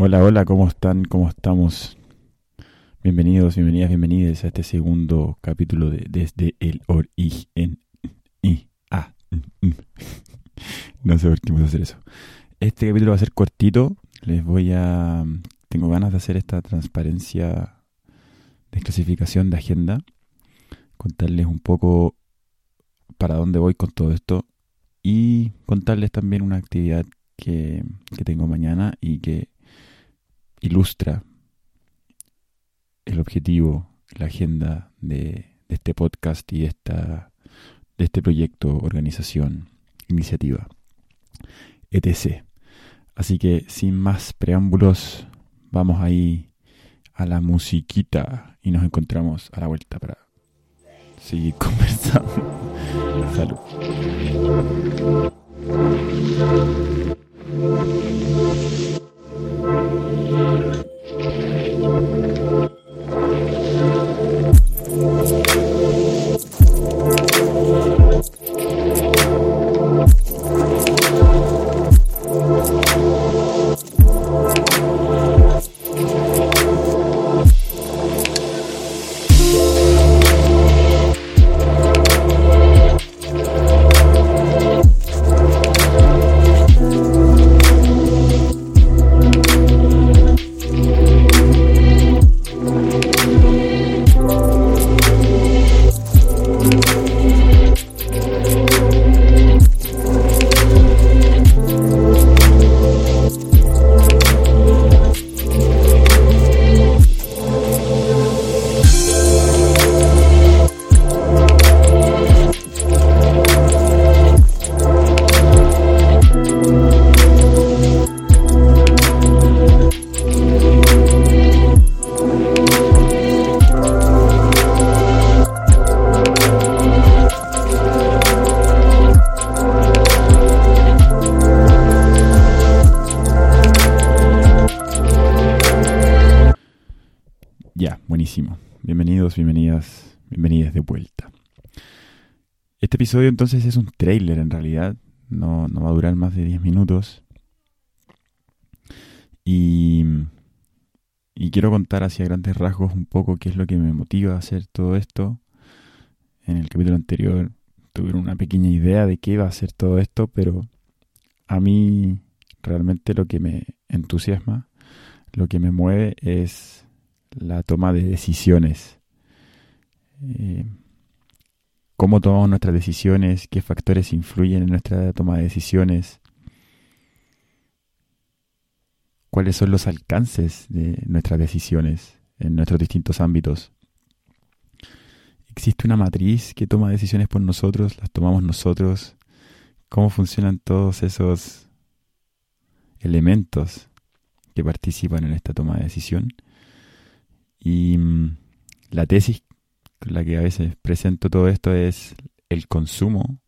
Hola, hola, ¿cómo están? ¿Cómo estamos? Bienvenidos, bienvenidas, bienvenidas a este segundo capítulo de Desde el Origen. Mm, mm. no sé por qué vamos a hacer eso. Este capítulo va a ser cortito. Les voy a. Tengo ganas de hacer esta transparencia de clasificación de agenda. Contarles un poco para dónde voy con todo esto. Y contarles también una actividad que, que tengo mañana y que ilustra el objetivo, la agenda de, este podcast y esta, de este proyecto, organización, iniciativa, etc. Así que sin más preámbulos, vamos ahí a la musiquita y nos encontramos a la vuelta para seguir conversando. Salud. Bienvenidas, bienvenidas de vuelta. Este episodio entonces es un trailer en realidad, no, va a durar más de 10 minutos. Y, y quiero contar hacia grandes rasgos un poco qué es lo que me motiva a hacer todo esto. En el capítulo anterior tuve una pequeña idea de qué iba a hacer todo esto, pero a mí realmente lo que me entusiasma, lo que me mueve es la toma de decisiones. Eh, cómo tomamos nuestras decisiones, qué factores influyen en nuestra toma de decisiones, cuáles son los alcances de nuestras decisiones en nuestros distintos ámbitos. Existe una matriz que toma decisiones por nosotros, las tomamos nosotros, cómo funcionan todos esos elementos que participan en esta toma de decisión. Y mm, la tesis con la que a veces presento todo esto es el consumo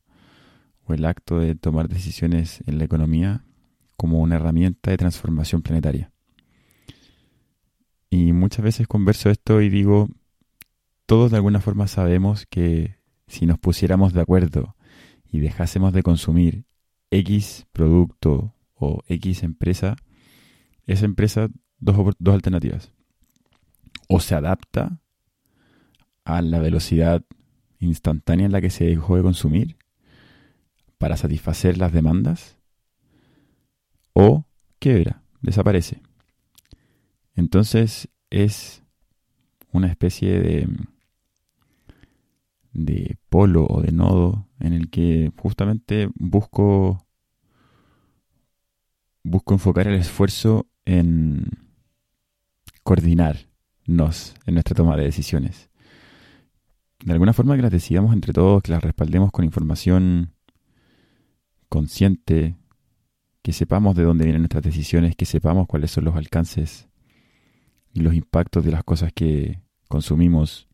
o el acto de tomar decisiones en la economía como una herramienta de transformación planetaria. Y muchas veces converso esto y digo, todos de alguna forma sabemos que si nos pusiéramos de acuerdo y dejásemos de consumir X producto o X empresa, esa empresa dos, dos alternativas. O se adapta a la velocidad instantánea en la que se dejó de consumir para satisfacer las demandas o quiebra, desaparece. Entonces es una especie de, de polo o de nodo en el que justamente busco busco enfocar el esfuerzo en en nuestra toma de decisiones de alguna forma que las decidamos entre todos, que las respaldemos con información consciente, que sepamos de dónde vienen nuestras decisiones, que sepamos cuáles son los alcances y los impactos de las cosas que consumimos,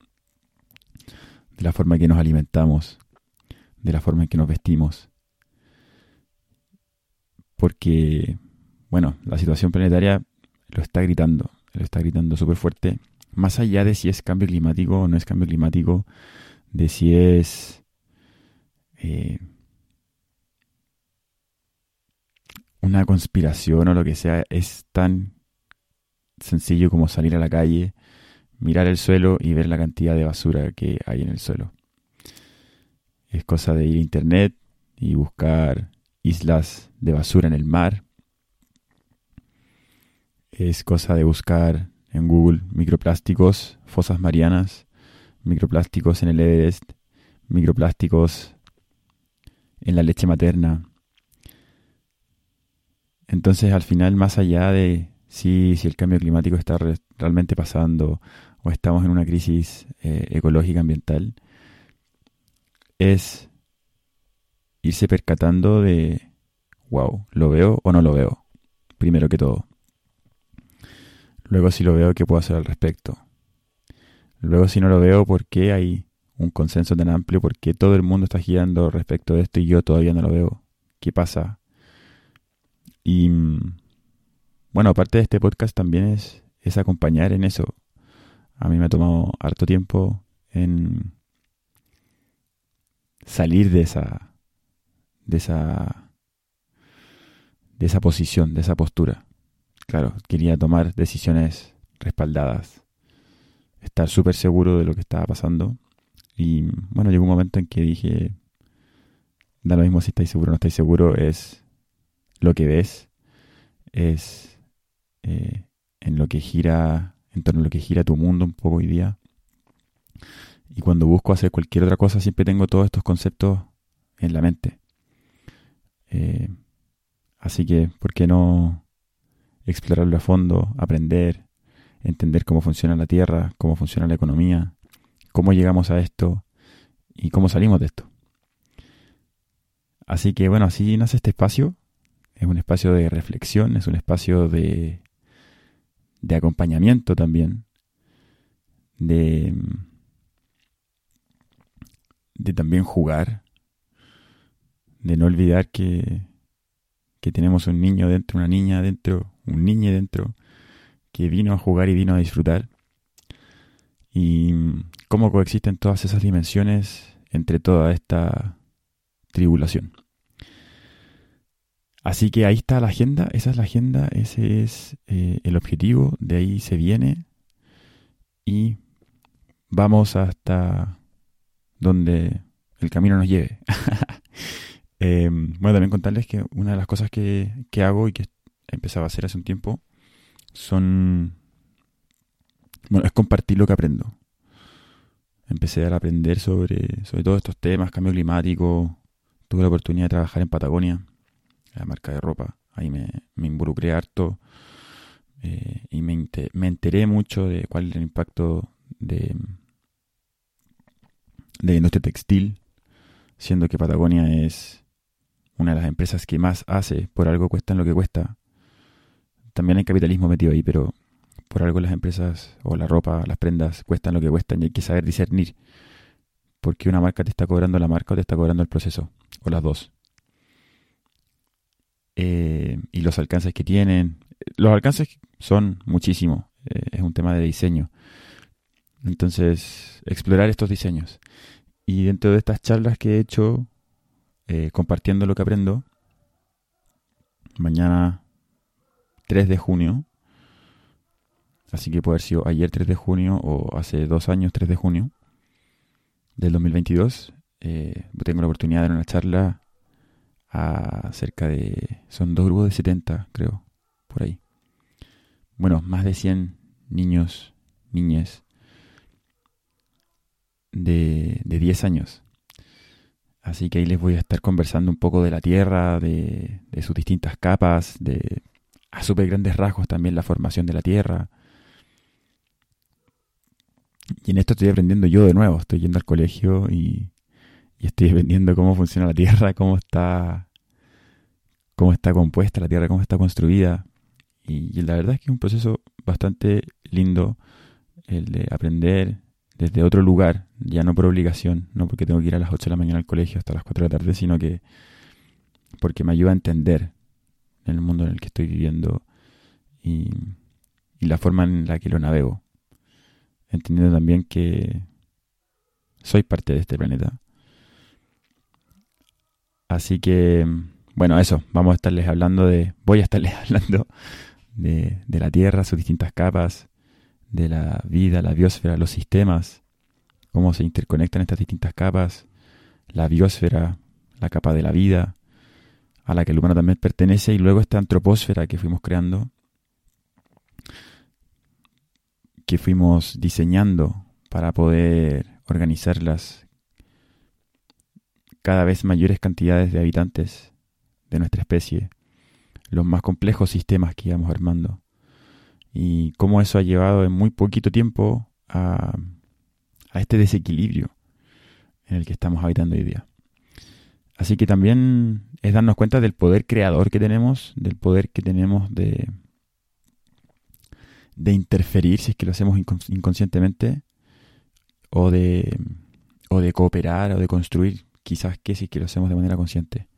de la forma en que nos alimentamos, de la forma en que nos vestimos. Porque, bueno, la situación planetaria lo está gritando, lo está gritando súper fuerte más allá de si es cambio climático o no es cambio climático, de si es eh, una conspiración o lo que sea, es tan sencillo como salir a la calle, mirar el suelo y ver la cantidad de basura que hay en el suelo. Es cosa de ir a internet y buscar islas de basura en el mar. Es cosa de buscar en Google microplásticos, fosas marianas, microplásticos en el Everest, microplásticos en la leche materna. Entonces, al final, más allá de si, si el cambio climático está realmente pasando o estamos en una crisis eh, ecológica ambiental, es irse percatando de, wow, ¿lo veo o no lo veo? Primero que todo. Luego si lo veo, ¿qué puedo hacer al respecto? Luego si no lo veo, ¿por qué hay un consenso tan amplio? ¿Por qué todo el mundo está girando respecto de esto y yo todavía no lo veo? ¿Qué pasa? Y bueno, aparte de este podcast también es, es acompañar en eso. A mí me ha tomado harto tiempo en salir de esa de esa de esa posición, de esa postura. Claro, quería tomar decisiones respaldadas, estar súper seguro de lo que estaba pasando. Y bueno, llegó un momento en que dije, da lo mismo si estáis seguro o no estáis seguro, es lo que ves, es eh, en lo que gira, en torno a lo que gira tu mundo un poco hoy día. Y cuando busco hacer cualquier otra cosa, siempre tengo todos estos conceptos en la mente. Eh, así que, ¿por qué no explorarlo a fondo, aprender, entender cómo funciona la Tierra, cómo funciona la economía, cómo llegamos a esto y cómo salimos de esto? Así que, bueno, así nace este espacio. Es un espacio de reflexión, es un espacio de, de acompañamiento también, de de también jugar, de no olvidar que, que tenemos un niño dentro, una niña dentro, un niño dentro, que vino a jugar y vino a disfrutar. Y cómo coexisten todas esas dimensiones entre toda esta tribulación. Así que ahí está la agenda, esa es la agenda, ese es eh, el objetivo, de ahí se viene y vamos hasta donde el camino nos lleve. eh, bueno, también contarles que una de las cosas que, que hago y que empezaba a hacer hace un tiempo son... Bueno, es compartir lo que aprendo. Empecé a aprender sobre, sobre todos estos temas, cambio climático. Tuve la oportunidad de trabajar en Patagonia, la marca de ropa. Ahí me, involucré harto eh, y me, me enteré mucho de cuál es el impacto de, de industria textil, siendo que Patagonia es una de las empresas que más hace, por algo cuestan lo que cuesta. También hay capitalismo metido ahí, pero por algo las empresas o la ropa, las prendas cuestan lo que cuestan y hay que saber discernir. Porque una marca te está cobrando la marca o te está cobrando el proceso, o las dos. Eh, y los alcances que tienen. Los alcances son muchísimos. Eh, es un tema de diseño. Entonces, explorar estos diseños. Y dentro de estas charlas que he hecho, eh, compartiendo lo que aprendo, mañana 3 de junio, así que puede haber sido ayer 3 de junio o hace dos años 3 de junio del 2022, eh, tengo la oportunidad de dar una charla a cerca de... son dos grupos de 70, creo, por ahí. Bueno, más de 100 niños, niñas de, de 10 años. Así que ahí les voy a estar conversando un poco de la Tierra, de, sus distintas capas, de a súper grandes rasgos también la formación de la Tierra. Y en esto estoy aprendiendo yo de nuevo, estoy yendo al colegio y, y estoy aprendiendo cómo funciona la Tierra, cómo está, cómo está compuesta la Tierra, cómo está construida. Y, y la verdad es que es un proceso bastante lindo el de aprender desde otro lugar, ya no por obligación, no porque tengo que ir a las 8 de la mañana al colegio hasta las 4 de la tarde, sino que porque me ayuda a entender el mundo en el que estoy viviendo y, la forma en la que lo navego. Entendiendo también que soy parte de este planeta. Así que, bueno, eso, vamos a estarles hablando de, voy a estarles hablando de, de la Tierra, sus distintas capas, de la vida, la biosfera, los sistemas, cómo se interconectan estas distintas capas, la biosfera, la capa de la vida, a la que el humano también pertenece, y luego esta antropósfera que fuimos creando, que fuimos diseñando para poder organizar las cada vez mayores cantidades de habitantes de nuestra especie, los más complejos sistemas que íbamos armando, y cómo eso ha llevado en muy poquito tiempo a, a este desequilibrio en el que estamos habitando hoy día. Así que también es darnos cuenta del poder creador que tenemos, del poder que tenemos de, de interferir, si es que lo hacemos inconscientemente, o de, o de cooperar, o de construir, quizás que si es que lo hacemos de manera consciente.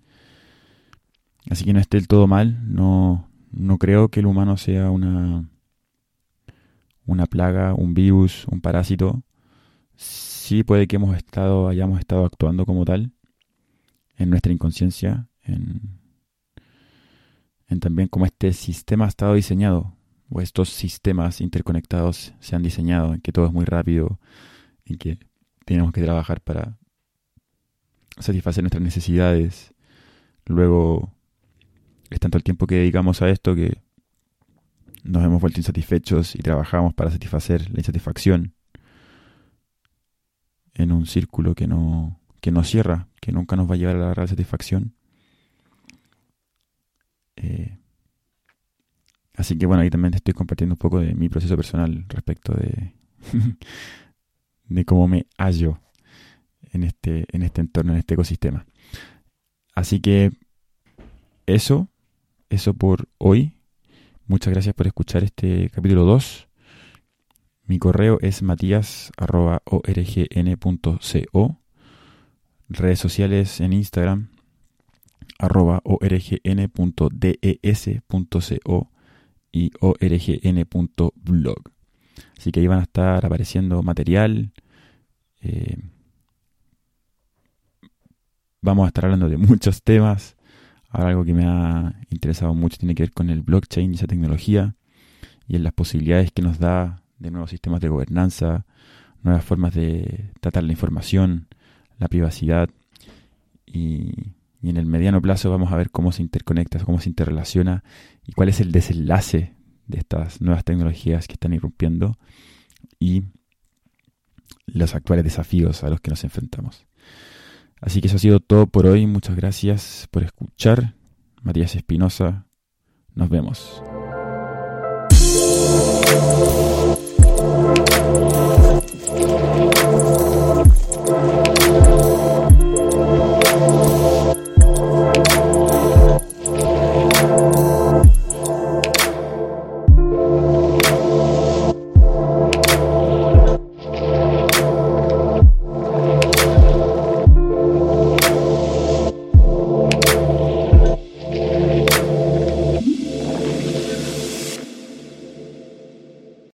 Así que no esté del todo mal, no, no creo que el humano sea una, una plaga, un virus, un parásito. Sí puede que hemos estado, hayamos estado actuando como tal, en nuestra inconsciencia, en, en también cómo este sistema ha estado diseñado, o estos sistemas interconectados se han diseñado, en que todo es muy rápido, en que tenemos que trabajar para satisfacer nuestras necesidades. Luego es tanto el tiempo que dedicamos a esto que nos hemos vuelto insatisfechos y trabajamos para satisfacer la insatisfacción en un círculo que no, que no cierra, que nunca nos va a llevar a la real satisfacción. Eh, así que bueno, ahí también estoy compartiendo un poco de mi proceso personal respecto de, de cómo me hallo en este, en este entorno, en este ecosistema. Así que eso, eso por hoy. Muchas gracias por escuchar este capítulo 2. Mi correo es matías.orgn.co. Redes sociales en Instagram, orgn.des.co y orgn.blog. Así que ahí van a estar apareciendo material. Eh, vamos a estar hablando de muchos temas. Ahora algo que me ha interesado mucho tiene que ver con el blockchain y esa tecnología y en las posibilidades que nos da de nuevos sistemas de gobernanza, nuevas formas de tratar la información, la privacidad y, en el mediano plazo vamos a ver cómo se interconecta, cómo se interrelaciona y cuál es el desenlace de estas nuevas tecnologías que están irrumpiendo y los actuales desafíos a los que nos enfrentamos. Así que eso ha sido todo por hoy. Muchas gracias por escuchar. Matías Espinosa, nos vemos.